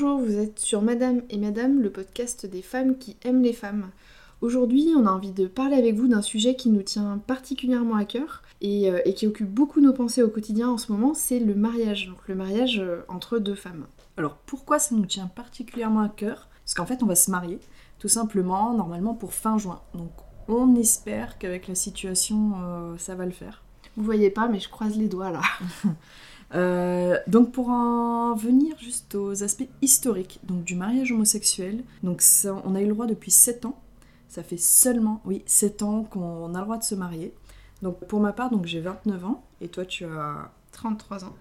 Bonjour, vous êtes sur Madame et Madame, le podcast des femmes qui aiment les femmes. Aujourd'hui, on a envie de parler avec vous d'un sujet qui nous tient particulièrement à cœur et, euh, et qui occupe beaucoup nos pensées au quotidien en ce moment, c'est le mariage. Donc le mariage euh, entre deux femmes. Alors pourquoi ça nous tient particulièrement à cœur? Parce qu'en fait on va se marier, tout simplement, normalement pour fin juin. Donc on espère qu'avec la situation euh, ça va le faire. Vous voyez pas, mais je croise les doigts là. Euh, donc pour en venir juste aux aspects historiques donc du mariage homosexuel, donc on a eu le droit depuis 7 ans. Ça fait seulement, oui, 7 ans qu'on a le droit de se marier. Donc pour ma part, donc j'ai 29 ans et toi tu as 33 ans.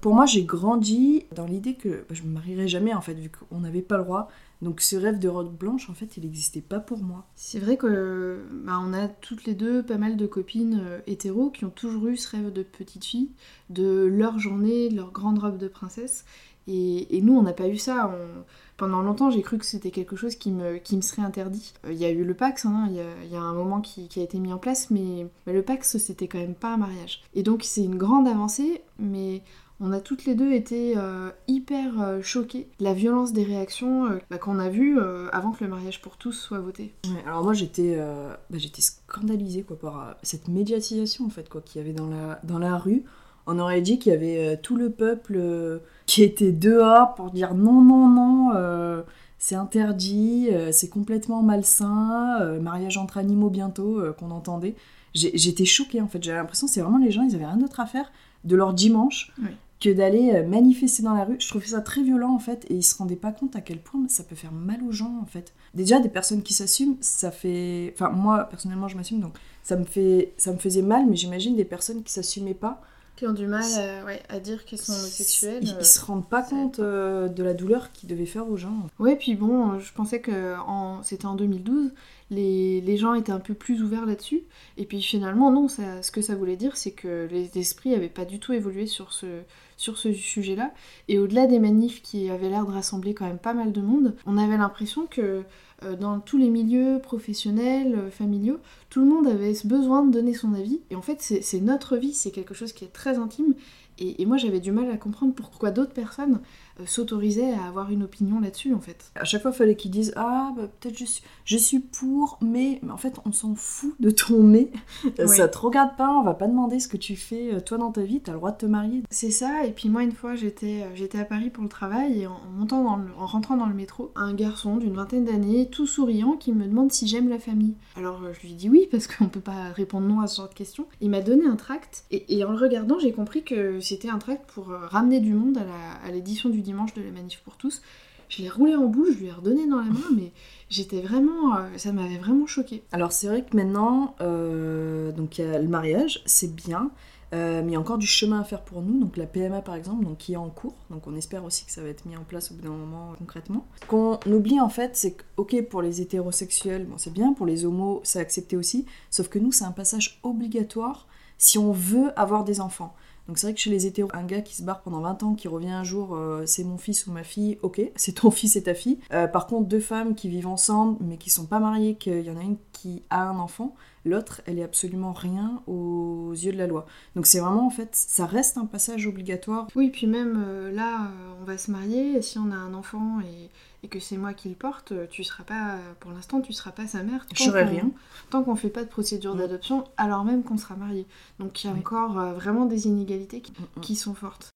Pour moi, j'ai grandi dans l'idée que bah, je me marierais jamais en fait, vu qu'on n'avait pas le droit. Donc ce rêve de robe blanche, en fait, il n'existait pas pour moi. C'est vrai que bah, on a toutes les deux pas mal de copines euh, hétéros qui ont toujours eu ce rêve de petite fille, de leur journée, de leur grande robe de princesse. Et, nous, on n'a pas eu ça. Pendant longtemps, j'ai cru que c'était quelque chose qui me, serait interdit. Euh, Il y a eu le Pax, hein, il y, a, il y a un moment qui, a été mis en place, mais, le Pax, c'était quand même pas un mariage. Et donc, c'est une grande avancée, mais on a toutes les deux été euh, hyper euh, choquées la violence des réactions euh, bah, qu'on a vues euh, avant que le mariage pour tous soit voté. Alors moi, j'étais, euh, bah, j'étais scandalisée quoi par euh, cette médiatisation en fait quoi qu'il y avait dans la dans la rue. On aurait dit qu'il y avait euh, tout le peuple euh, qui était dehors pour dire non non non. euh, c'est interdit, c'est complètement malsain, mariage entre animaux bientôt qu'on entendait. J'étais choquée en fait, j'avais l'impression que c'est vraiment les gens, ils avaient rien d'autre à faire de leur dimanche Oui. que d'aller manifester dans la rue. Je trouvais ça très violent en fait et ils se rendaient pas compte à quel point ça peut faire mal aux gens en fait. Déjà des personnes qui s'assument, ça fait enfin moi personnellement je m'assume donc ça me fait ça me faisait mal mais j'imagine des personnes qui s'assumaient pas Qui ont du mal euh, ouais, à dire qu'ils sont homosexuels. ils, euh. ils se rendent pas compte euh, de la douleur qu'ils devaient faire aux gens. Ouais, puis bon, je pensais que en... c'était en 2012, les... les gens étaient un peu plus ouverts là-dessus. Et puis finalement, non, ça... ce que ça voulait dire, c'est que les esprits n'avaient pas du tout évolué sur ce, sur ce sujet-là. Et au-delà des manifs qui avaient l'air de rassembler quand même pas mal de monde, on avait l'impression que dans tous les milieux professionnels, familiaux, tout le monde avait ce besoin de donner son avis. Et en fait, c'est notre vie, c'est quelque chose qui est très intime. Et, et moi, j'avais du mal à comprendre pourquoi d'autres personnes euh, s'autorisaient à avoir une opinion là-dessus, en fait. À chaque fois, il fallait qu'ils disent Ah, bah, peut-être je suis, je suis pour, mais... mais en fait, on s'en fout de ton mais. Oui. Ça te regarde pas, on va pas demander ce que tu fais euh, toi dans ta vie, t'as le droit de te marier. C'est ça, et puis moi une fois j'étais euh, à Paris pour le travail et en, montant dans le- en rentrant dans le métro, un garçon d'une vingtaine d'années, tout souriant, qui me demande si j'aime la famille. Alors euh, je lui dis oui parce qu'on peut pas répondre non à ce genre de questions. Il m'a donné un tract et, en le regardant j'ai compris que c'était un tract pour euh, ramener du monde à l'édition du dimanche de la manif pour tous. Je l'ai roulé en boule, je lui ai redonné dans la main, mais j'étais vraiment, euh, ça m'avait vraiment choquée. Alors, c'est vrai que maintenant, euh, donc y a le mariage, c'est bien, mais il y a encore du chemin à faire pour nous. Donc, la PMA par exemple, donc, qui est en cours, donc on espère aussi que ça va être mis en place au bout d'un moment euh, concrètement. Ce qu'on oublie en fait, c'est que, ok, pour les hétérosexuels, bon, c'est bien, pour les homos, c'est accepté aussi, sauf que nous, c'est un passage obligatoire si on veut avoir des enfants. Donc c'est vrai que chez les hétéros, un gars qui se barre pendant 20 ans, qui revient un jour, euh, c'est mon fils ou ma fille, ok, c'est ton fils et ta fille. Euh, par contre, deux femmes qui vivent ensemble, mais qui sont pas mariées, qu'il y en a une qui a un enfant, l'autre, elle est absolument rien aux yeux de la loi. Donc c'est vraiment, en fait, ça reste un passage obligatoire. Oui, puis même euh, là, euh, on va se marier, et si on a un enfant et, et que c'est moi qui le porte, euh, tu seras pas, pour l'instant, tu seras pas sa mère. Je serai qu'on- rien. Tant qu'on fait pas de procédure Mm. d'adoption, alors même qu'on sera marié. Donc il y a Oui. encore euh, vraiment des inégalités qui, Mm, mm. qui sont fortes.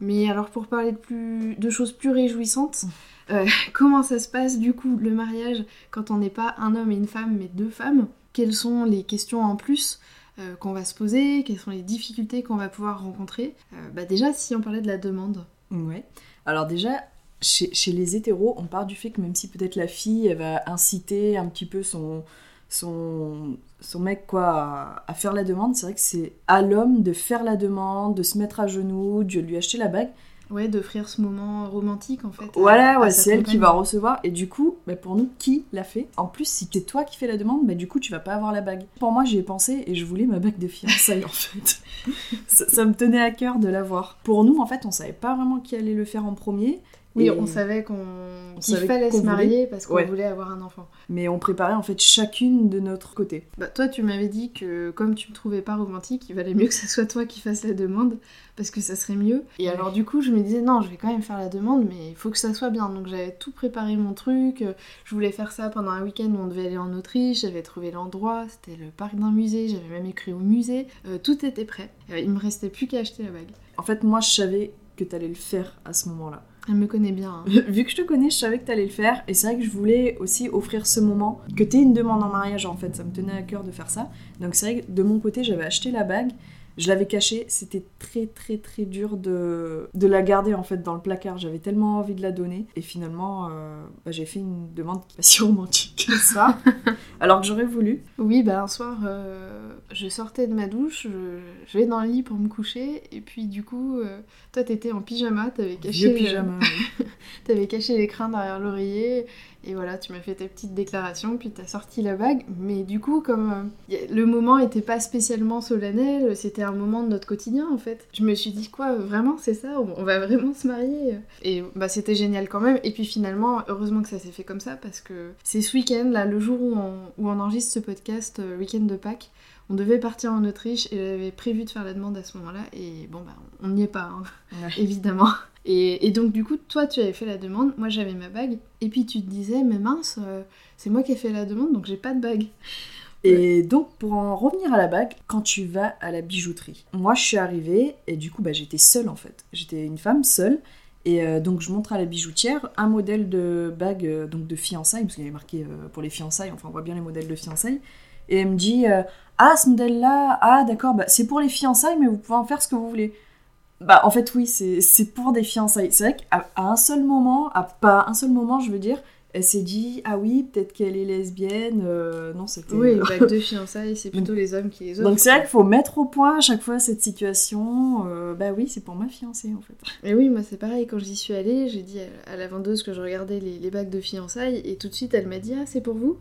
Mais alors pour parler de, choses plus réjouissantes, euh, comment ça se passe du coup le mariage quand on n'est pas un homme et une femme mais deux femmes? Quelles sont les questions en plus euh, qu'on va se poser? Quelles sont les difficultés qu'on va pouvoir rencontrer? Euh, bah Déjà si on parlait de la demande. Ouais. Alors déjà, chez, chez les hétéros, on part du fait que même si peut-être la fille, elle va inciter un petit peu son, son, son mec quoi, à, à faire la demande, c'est vrai que c'est à l'homme de faire la demande, de se mettre à genoux, de lui acheter la bague. Ouais, d'offrir ce moment romantique en fait. Voilà, ouais, c'est elle qui va recevoir. Et du coup, bah, pour nous, qui l'a fait? En plus, si c'est toi qui fais la demande, bah, du coup, tu vas pas avoir la bague. Pour moi, j'y ai pensé et je voulais ma bague de fiançailles en fait. ça, ça me tenait à cœur de l'avoir. Pour nous, en fait, on savait pas vraiment qui allait le faire en premier. Oui, Et- on savait qu'on On qu'il fallait se marier parce qu'on Ouais. voulait avoir un enfant. Mais on préparait en fait chacune de notre côté. Bah, toi, tu m'avais dit que comme tu me trouvais pas romantique, il valait mieux que ce soit toi qui fasses la demande parce que ça serait mieux. Et alors, du coup, je me disais non, je vais quand même faire la demande, mais il faut que ça soit bien. Donc, j'avais tout préparé mon truc. Je voulais faire ça pendant un week-end où on devait aller en Autriche. J'avais trouvé l'endroit, c'était le parc d'un musée. J'avais même écrit au musée. Euh, tout était prêt. Euh, il me restait plus qu'à acheter la bague. En fait, moi, je savais que t'allais le faire à ce moment-là. Elle me connaît bien. hein. Vu que je te connais, je savais que t'allais le faire. Et c'est vrai que je voulais aussi offrir ce moment. Que t'aies une demande en mariage, en fait. Ça me tenait à cœur de faire ça. Donc c'est vrai que de mon côté, j'avais acheté la bague. Je l'avais cachée. C'était très, très, très dur de, de la garder, en fait, dans le placard. J'avais tellement envie de la donner. Et finalement, euh, bah, j'ai fait une demande qui est pas si romantique que ça. alors que j'aurais voulu. Oui, bah un soir, euh, je sortais de ma douche, je, je vais dans le lit pour me coucher, et puis du coup, euh, toi t'étais en pyjama, t'avais caché, Vieux pyjama. oui. t'avais caché l'écran derrière l'oreiller, et voilà, tu m'as fait ta petite déclaration, puis t'as sorti la bague, mais du coup, comme euh, le moment était pas spécialement solennel, c'était un moment de notre quotidien en fait. Je me suis dit quoi, vraiment c'est ça, on, on va vraiment se marier, et bah c'était génial quand même, et puis finalement, heureusement que ça s'est fait comme ça, parce que c'est ce week-end, là, le jour où on, où on enregistre ce podcast, euh, week-end de Pâques, on devait partir en Autriche et j'avais prévu de faire la demande à ce moment-là et bon bah on n'y est pas hein, Ouais. évidemment. Et, et donc du coup toi tu avais fait la demande, moi j'avais ma bague et puis tu te disais mais mince euh, c'est moi qui ai fait la demande donc j'ai pas de bague. Et donc, pour en revenir à la bague, quand tu vas à la bijouterie, moi je suis arrivée et du coup, bah, j'étais seule en fait. J'étais une femme seule. Et euh, donc, je montre à la bijoutière un modèle de bague euh, donc de fiançailles, parce qu'il y avait marqué pour les fiançailles, enfin, on voit bien les modèles de fiançailles. Et elle me dit Ah, ce modèle-là, ah, d'accord, bah, c'est pour les fiançailles, mais vous pouvez en faire ce que vous voulez. Bah, en fait, oui, c'est pour des fiançailles. C'est vrai qu'à un seul moment, à pas un seul moment, je veux dire, elle s'est dit Ah oui, peut-être qu'elle est lesbienne. euh, non, c'était. Oui, une bague de fiançailles c'est plutôt les hommes qui les offrent. Donc c'est vrai qu'il faut mettre au point à chaque fois cette situation. euh, bah oui, c'est pour ma fiancée en fait. Et oui moi c'est pareil quand j'y suis allée j'ai dit à- à la vendeuse que je regardais les, les bagues de fiançailles et tout de suite elle m'a dit ah c'est pour vous?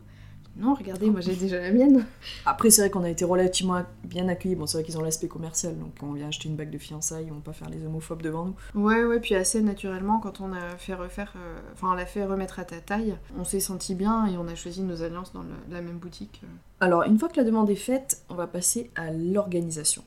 Non regardez moi j'ai déjà la mienne. Après c'est vrai qu'on a été relativement bien accueillis. Bon c'est vrai qu'ils ont l'aspect commercial, donc quand on vient acheter une bague de fiançailles, ils vont pas faire les homophobes devant nous. Ouais, ouais, puis assez naturellement, quand on a fait refaire, euh, enfin, on l'a fait remettre à ta taille, on s'est senti bien et on a choisi nos alliances dans le- la même boutique. Alors une fois que la demande est faite, on va passer à l'organisation.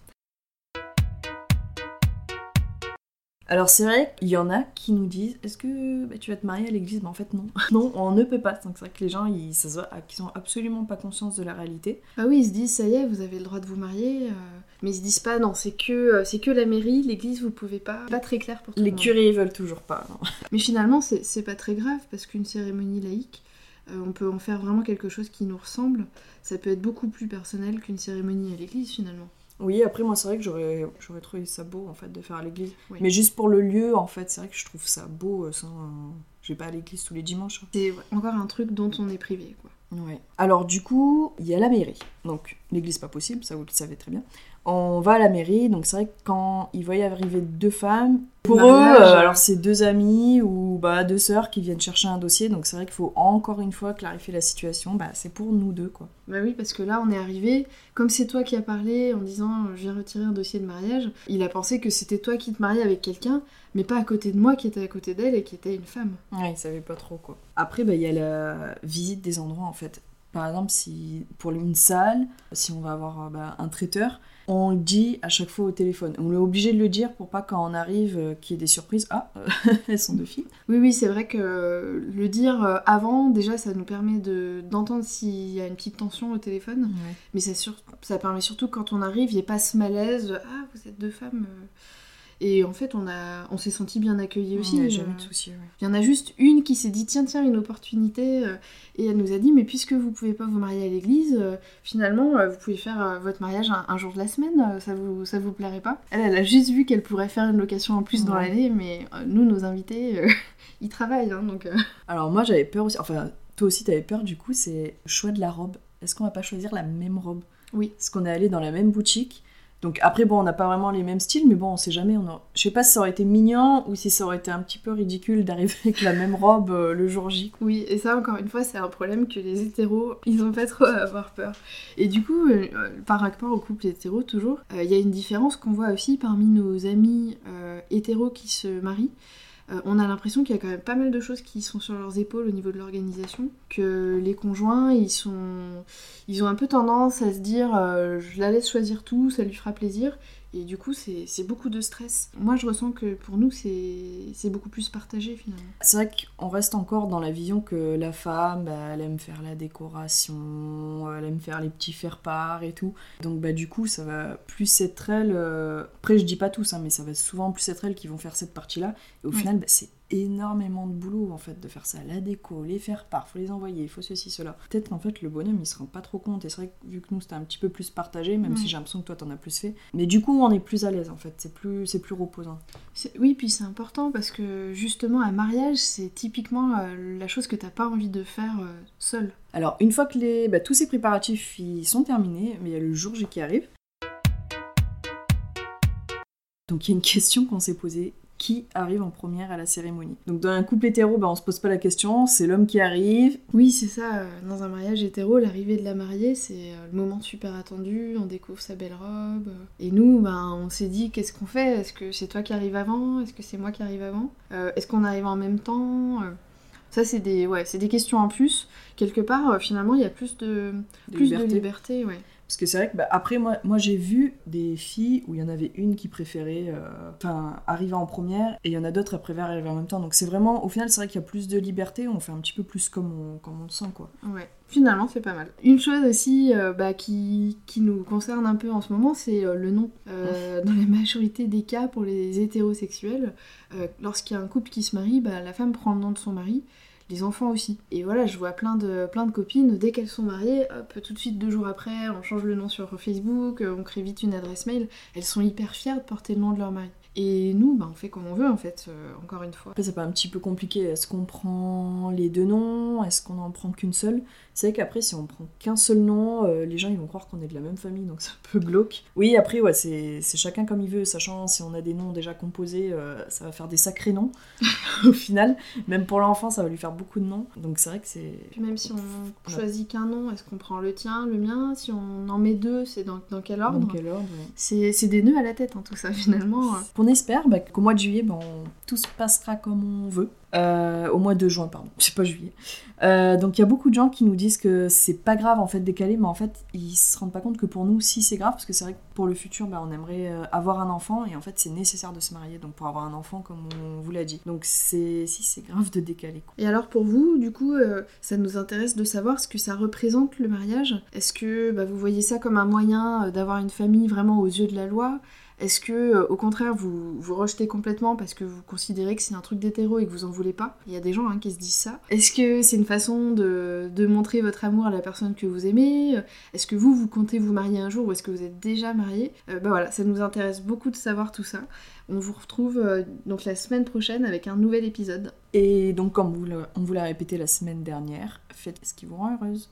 Alors c'est vrai qu'il y en a qui nous disent est-ce que bah, tu vas te marier à l'église? Mais en fait non, non, on ne peut pas. Donc c'est vrai que les gens ils, ça se voit qu'ils ont absolument pas conscience de la réalité. Ah oui, ils se disent, ça y est, vous avez le droit de vous marier, euh, mais ils se disent pas, non, c'est que, euh, c'est que la mairie, l'église, vous pouvez pas. Pas très clair pour tout Les le monde. curés ils veulent toujours pas. non. Mais finalement, c'est c'est pas très grave, parce qu'une cérémonie laïque, euh, on peut en faire vraiment quelque chose qui nous ressemble. Ça peut être beaucoup plus personnel qu'une cérémonie à l'église, finalement. Oui, après moi c'est vrai que j'aurais j'aurais trouvé ça beau en fait de faire à l'église. Oui. Mais juste pour le lieu en fait, c'est vrai que je trouve ça beau euh, sans je vais pas à l'église tous les dimanches. hein. C'est encore un truc dont on est privé, quoi. Ouais. Alors du coup, il y a la mairie. Donc l'église pas possible, ça vous le savez très bien. On va à la mairie, donc c'est vrai que quand ils voyaient arriver deux femmes, pour Mariage, eux, euh, alors c'est deux amis ou bah, deux sœurs qui viennent chercher un dossier, donc c'est vrai qu'il faut encore une fois clarifier la situation, bah, c'est pour nous deux quoi. Bah oui, parce que là, on est arrivé, comme c'est toi qui as parlé en disant euh, je viens retirer un dossier de mariage, il a pensé que c'était toi qui te mariais avec quelqu'un, mais pas à côté de moi qui était à côté d'elle et qui était une femme. Ouais, ils savaient pas trop quoi. Après, bah, il y a la visite des endroits en fait. Par exemple, si pour une salle, si on va avoir euh, bah, un traiteur, on le dit à chaque fois au téléphone. On est obligé de le dire pour pas quand on arrive euh, qu'il y ait des surprises. Ah, euh, elles sont deux filles. Oui, oui, c'est vrai que le dire avant, déjà, ça nous permet de- d'entendre s'il y a une petite tension au téléphone, mais ça, sur- ça permet surtout quand on arrive, il n'y ait pas ce malaise de, Ah, vous êtes deux femmes. euh. Et en fait, on, a, on s'est senti bien accueillis aussi. Il n'y a euh. jamais de souci. ouais. Il y en a juste une qui s'est dit tiens tiens une opportunité euh, et elle nous a dit mais puisque vous pouvez pas vous marier à l'église euh, finalement vous pouvez faire votre mariage un, un jour de la semaine ça vous ça vous plairait pas elle elle a juste vu qu'elle pourrait faire une location en plus dans l'année mais nous nos invités ils travaillent hein, donc. Alors moi, j'avais peur aussi. Enfin, toi aussi, t'avais peur du coup, c'est le choix de la robe. Est-ce qu'on va pas choisir la même robe? Oui. Parce qu'on est allé dans la même boutique. Donc après, bon, on n'a pas vraiment les mêmes styles, mais bon, on sait jamais. On a- Je sais pas si ça aurait été mignon ou si ça aurait été un petit peu ridicule d'arriver avec la même robe euh, le jour J. oui et ça encore une fois c'est un problème que les hétéros ils ont pas trop à avoir peur et du coup euh, euh, par rapport au couple hétéro toujours il y a une différence qu'on voit aussi parmi nos amis hétéros qui se marient euh, on a l'impression qu'il y a quand même pas mal de choses qui sont sur leurs épaules au niveau de l'organisation, que les conjoints, ils sont, ils ont un peu tendance à se dire, euh, je la laisse choisir tout, ça lui fera plaisir, et du coup, c'est beaucoup de stress. Moi, je ressens que pour nous, c'est beaucoup plus partagé finalement. C'est vrai qu'on reste encore dans la vision que la femme, bah, elle aime faire la décoration, elle aime faire les petits faire-part et tout. Donc, bah, du coup, ça va plus être elle. Euh, après, je dis pas tous, hein, mais ça va souvent plus être elle qui vont faire cette partie-là. Et au final, bah, c'est énormément de boulot en fait de faire ça, la déco, les faire part, faut les envoyer, il faut ceci, cela. Peut-être qu'en fait le bonhomme il se rend pas trop compte et c'est vrai que vu que nous c'était un petit peu plus partagé, même si j'ai l'impression que toi t'en as plus fait, mais du coup on est plus à l'aise en fait, c'est plus, c'est plus reposant. Oui, puis c'est important parce que justement un mariage c'est typiquement euh, la chose que t'as pas envie de faire euh, seul. Alors une fois que les, bah, tous ces préparatifs ils sont terminés, mais il y a le jour J qui arrive. Donc il y a une question qu'on s'est posée qui arrive en première à la cérémonie. Donc dans un couple hétéro, bah, on se pose pas la question, c'est l'homme qui arrive. Oui, c'est ça. Euh, dans un mariage hétéro, l'arrivée de la mariée, c'est euh, le moment super attendu. On découvre sa belle robe. Et nous, bah, on s'est dit, qu'est-ce qu'on fait? Est-ce que c'est toi qui arrives avant? Est-ce que c'est moi qui arrive avant? Euh, Est-ce qu'on arrive en même temps ça, c'est des, ouais, des questions en plus. Quelque part, finalement, il y a plus de, plus liberté. de liberté. Ouais. Parce que c'est vrai que, bah, après, moi, moi j'ai vu des filles où il y en avait une qui préférait euh, arriver en première et il y en a d'autres qui préfèrent arriver en même temps. Donc c'est vraiment, au final, c'est vrai qu'il y a plus de liberté, on fait un petit peu plus comme on, comme on le sent, quoi. Ouais. Finalement, c'est pas mal. Une chose aussi euh, bah, qui, qui, nous concerne un peu en ce moment, c'est euh, le nom. dans la majorité des cas, pour les hétérosexuels, lorsqu'il y a un couple qui se marie, bah, la femme prend le nom de son mari les enfants aussi. Et voilà, je vois plein de, plein de copines, dès qu'elles sont mariées, hop, tout de suite, deux jours après, on change le nom sur Facebook, on crée vite une adresse mail. Elles sont hyper fières de porter le nom de leur mari. Et nous, bah, on fait comme on veut en fait, euh, encore une fois. Après, c'est pas un petit peu compliqué. Est-ce qu'on prend les deux noms? Est-ce qu'on en prend qu'une seule? C'est vrai qu'après, si on prend qu'un seul nom, euh, les gens ils vont croire qu'on est de la même famille, donc c'est un peu glauque. Oui, après, ouais, c'est chacun comme il veut, sachant si on a des noms déjà composés, euh, ça va faire des sacrés noms au final. Même pour l'enfant, ça va lui faire beaucoup de noms. Donc c'est vrai que c'est. Puis même si on choisit qu'un nom, est-ce qu'on prend le tien, le mien? Si on en met deux, c'est dans, dans, quel ordre? Dans quel ordre C'est des nœuds à la tête, hein, tout ça finalement on espère bah, qu'au mois de juillet, bah, tout se passera comme on veut. Euh, au mois de juin, pardon, c'est pas juillet. Euh, donc il y a beaucoup de gens qui nous disent que c'est pas grave en fait décaler, mais en fait ils se rendent pas compte que pour nous, si c'est grave, parce que c'est vrai que pour le futur, bah, on aimerait euh, avoir un enfant et en fait c'est nécessaire de se marier, donc pour avoir un enfant, comme on vous l'a dit. Donc c'est si c'est grave de décaler. Et alors pour vous, du coup, ça nous intéresse de savoir ce que ça représente le mariage. Est-ce que bah, vous voyez ça comme un moyen d'avoir une famille vraiment aux yeux de la loi? Est-ce que, euh, au contraire, vous vous rejetez complètement parce que vous considérez que c'est un truc d'hétéro et que vous en voulez pas? Il y a des gens hein, qui se disent ça. Est-ce que c'est une façon de, montrer votre amour à la personne que vous aimez? Est-ce que vous, vous comptez vous marier un jour ou est-ce que vous êtes déjà marié? Euh, Bah voilà, ça nous intéresse beaucoup de savoir tout ça. On vous retrouve euh, donc la semaine prochaine avec un nouvel épisode. Et donc, comme on vous l'a répété la semaine dernière, faites ce qui vous rend heureuse.